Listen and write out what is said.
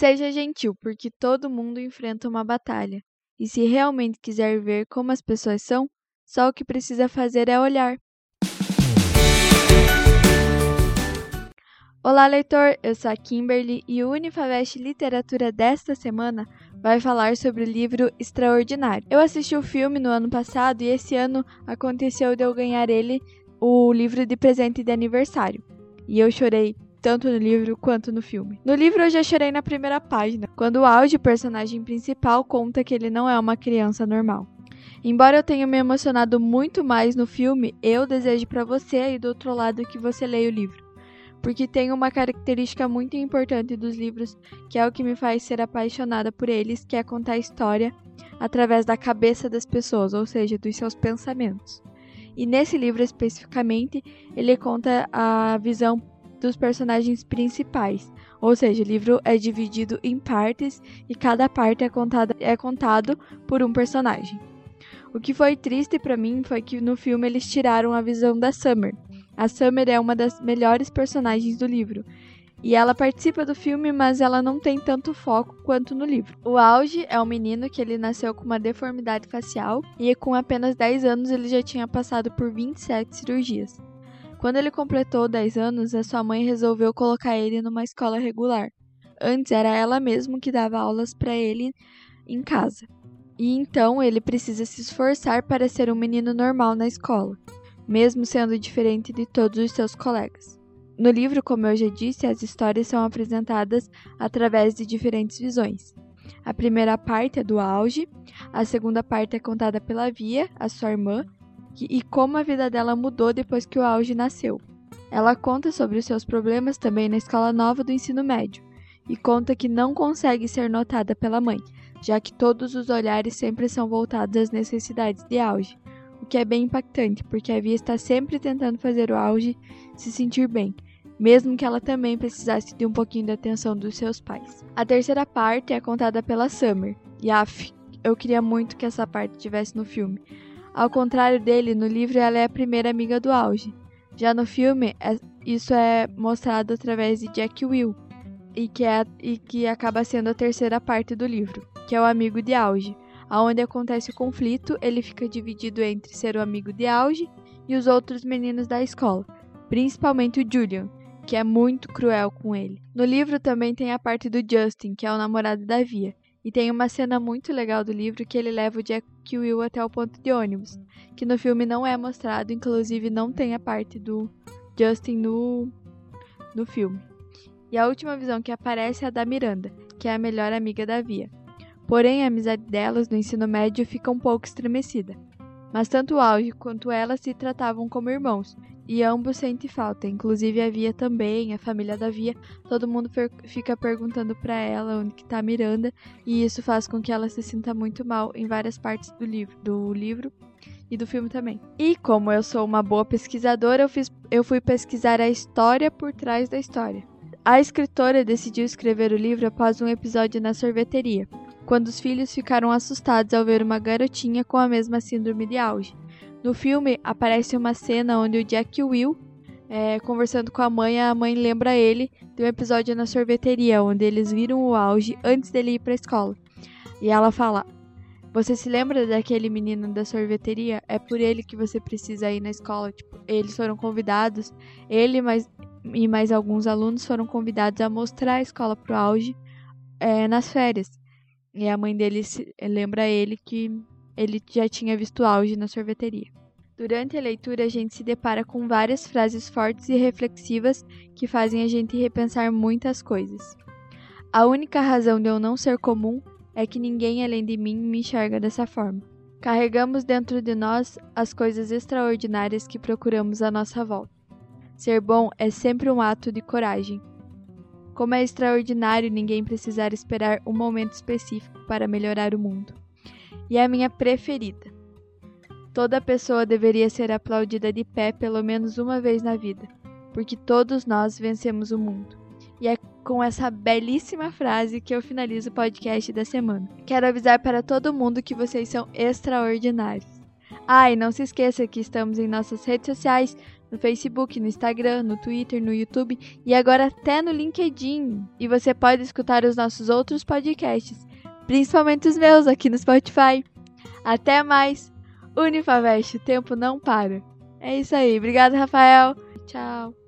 Seja gentil, porque todo mundo enfrenta uma batalha. E se realmente quiser ver como as pessoas são, só o que precisa fazer é olhar. Olá, leitor! Eu sou a Kimberly e o Unifavest Literatura desta semana vai falar sobre o livro Extraordinário. Eu assisti o filme no ano passado e esse ano aconteceu de eu ganhar ele, o livro de presente de aniversário. E eu chorei tanto no livro quanto no filme. No livro eu já chorei na primeira página, quando o Audi, personagem principal, conta que ele não é uma criança normal. Embora eu tenha me emocionado muito mais no filme, eu desejo para você aí do outro lado que você leia o livro, porque tem uma característica muito importante dos livros, que é o que me faz ser apaixonada por eles, que é contar a história através da cabeça das pessoas, ou seja, dos seus pensamentos. E nesse livro especificamente, ele conta a visão dos personagens principais. Ou seja, o livro é dividido em partes e cada parte é, contada, é contado por um personagem. O que foi triste para mim foi que no filme eles tiraram a visão da Summer. A Summer é uma das melhores personagens do livro. E ela participa do filme, mas ela não tem tanto foco quanto no livro. O Auge é um menino que ele nasceu com uma deformidade facial e com apenas 10 anos ele já tinha passado por 27 cirurgias. Quando ele completou 10 anos, a sua mãe resolveu colocar ele numa escola regular. Antes era ela mesma que dava aulas para ele em casa. E então ele precisa se esforçar para ser um menino normal na escola, mesmo sendo diferente de todos os seus colegas. No livro, como eu já disse, as histórias são apresentadas através de diferentes visões. A primeira parte é do auge, a segunda parte é contada pela Via, a sua irmã, e como a vida dela mudou depois que o Auge nasceu. Ela conta sobre os seus problemas também na escola nova do ensino médio e conta que não consegue ser notada pela mãe, já que todos os olhares sempre são voltados às necessidades de Auge, o que é bem impactante, porque a Via está sempre tentando fazer o Auge se sentir bem, mesmo que ela também precisasse de um pouquinho da atenção dos seus pais. A terceira parte é contada pela Summer, e af, eu queria muito que essa parte tivesse no filme, ao contrário dele, no livro ela é a primeira amiga do auge. Já no filme, é, isso é mostrado através de Jack Will, e que, é, e que acaba sendo a terceira parte do livro, que é o amigo de auge. Aonde acontece o conflito, ele fica dividido entre ser o amigo de auge e os outros meninos da escola, principalmente o Julian, que é muito cruel com ele. No livro também tem a parte do Justin, que é o namorado da Via, e tem uma cena muito legal do livro que ele leva o Jack Will até o ponto de ônibus, que no filme não é mostrado, inclusive não tem a parte do Justin no, no filme. E a última visão que aparece é a da Miranda, que é a melhor amiga da Via. Porém, a amizade delas no ensino médio fica um pouco estremecida. Mas tanto o Auge quanto ela se tratavam como irmãos, e ambos sentem falta, inclusive a Via também, a família da Via, todo mundo fica perguntando para ela onde que tá Miranda, e isso faz com que ela se sinta muito mal em várias partes do livro, do livro e do filme também. E como eu sou uma boa pesquisadora, eu, fiz, eu fui pesquisar a história por trás da história. A escritora decidiu escrever o livro após um episódio na sorveteria, quando os filhos ficaram assustados ao ver uma garotinha com a mesma síndrome de auge. No filme, aparece uma cena onde o Jack Will, é, conversando com a mãe, a mãe lembra ele de um episódio na sorveteria, onde eles viram o auge antes dele ir para a escola. E ela fala: Você se lembra daquele menino da sorveteria? É por ele que você precisa ir na escola. Tipo, eles foram convidados, ele mais, e mais alguns alunos foram convidados a mostrar a escola pro auge é, nas férias. E a mãe dele se, lembra ele que ele já tinha visto auge na sorveteria. Durante a leitura, a gente se depara com várias frases fortes e reflexivas que fazem a gente repensar muitas coisas. A única razão de eu não ser comum é que ninguém além de mim me enxerga dessa forma. Carregamos dentro de nós as coisas extraordinárias que procuramos à nossa volta. Ser bom é sempre um ato de coragem. Como é extraordinário ninguém precisar esperar um momento específico para melhorar o mundo e é a minha preferida. Toda pessoa deveria ser aplaudida de pé pelo menos uma vez na vida, porque todos nós vencemos o mundo. E é com essa belíssima frase que eu finalizo o podcast da semana. Quero avisar para todo mundo que vocês são extraordinários. Ah, e não se esqueça que estamos em nossas redes sociais no Facebook, no Instagram, no Twitter, no YouTube e agora até no LinkedIn. E você pode escutar os nossos outros podcasts, principalmente os meus aqui no Spotify. Até mais! Unifavest, o tempo não para. É isso aí. Obrigada, Rafael. Tchau.